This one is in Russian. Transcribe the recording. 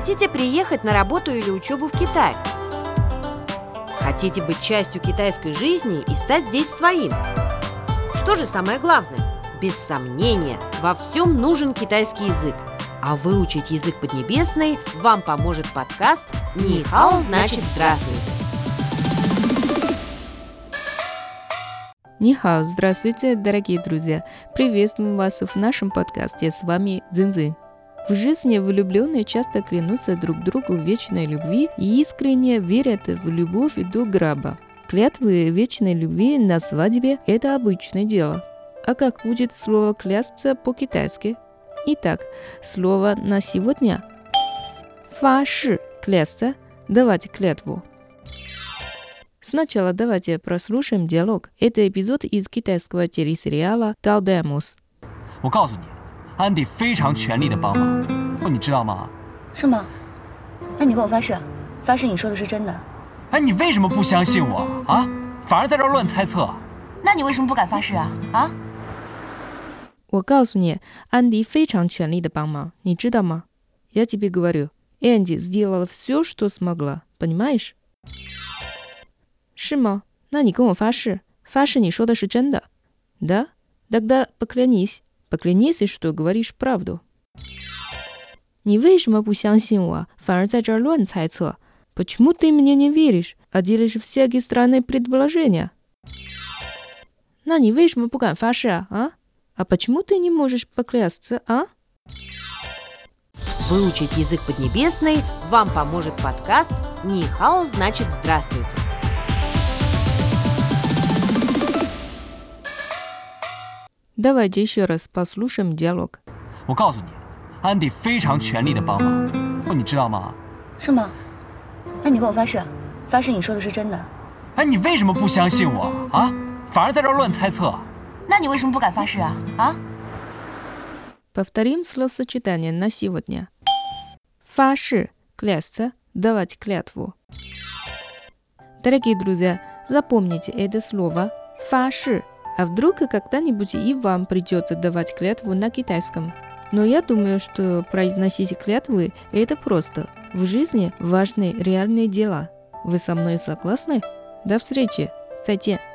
Хотите приехать на работу или учебу в Китай? Хотите быть частью китайской жизни и стать здесь своим? Что же самое главное? Без сомнения, во всем нужен китайский язык. А выучить язык поднебесный вам поможет подкаст «Нихао значит здравствуйте». Нихао, здравствуйте, дорогие друзья! Приветствуем вас в нашем подкасте. С вами Цзиньцзинь. В жизни влюбленные часто клянутся друг другу в вечной любви и искренне верят в любовь до гроба. Клятвы вечной любви на свадьбе – это обычное дело. А как будет слово «клясться» по-китайски? Итак, слово на сегодня – фаши – клясться, давать клятву. Сначала давайте прослушаем диалог. Это эпизод из китайского телесериала «Талдемус». 我告诉你， 安迪非常全力的帮忙，哦，你知道吗？是吗？那你跟我发誓，发誓你说的是真的。哎，你为什么不相信我啊？反而在这儿乱猜测。那你为什么不敢发誓啊？啊？我告诉你，安迪非常全力的帮忙，你知道吗？Я тебе говорю, Энди сделала все, что смогла, понимаешь? 是吗？那你跟我发誓，发誓你说的是真的。Да? Тогда поклянись. Поклянись, что говоришь правду. 你为什么不相信我，反而在这儿乱猜测？Почему ты мне не веришь, а делаешь всякие странные предположения? 那你为什么不敢发誓啊？啊？А почему ты не можешь поклясться, а? Выучить язык поднебесный вам поможет подкаст «Нихао значит здравствуйте». Давайте еще раз послушаем диалог. 我告诉你，安迪非常全力的帮忙，哦，你知道吗？是吗？那你跟我发誓，发誓你说的是真的。哎，你为什么不相信我啊？反而在这儿乱猜测。那你为什么不敢发誓啊？啊？ Повторим словосочетание на сегодня. 发誓 – клясться, давать клятву. Дорогие друзья, запомните это слово «фаши», а вдруг когда-нибудь и вам придется давать клятву на китайском. Но я думаю, что произносить клятвы – это просто. В жизни важны реальные дела. Вы со мной согласны? До встречи! 再见!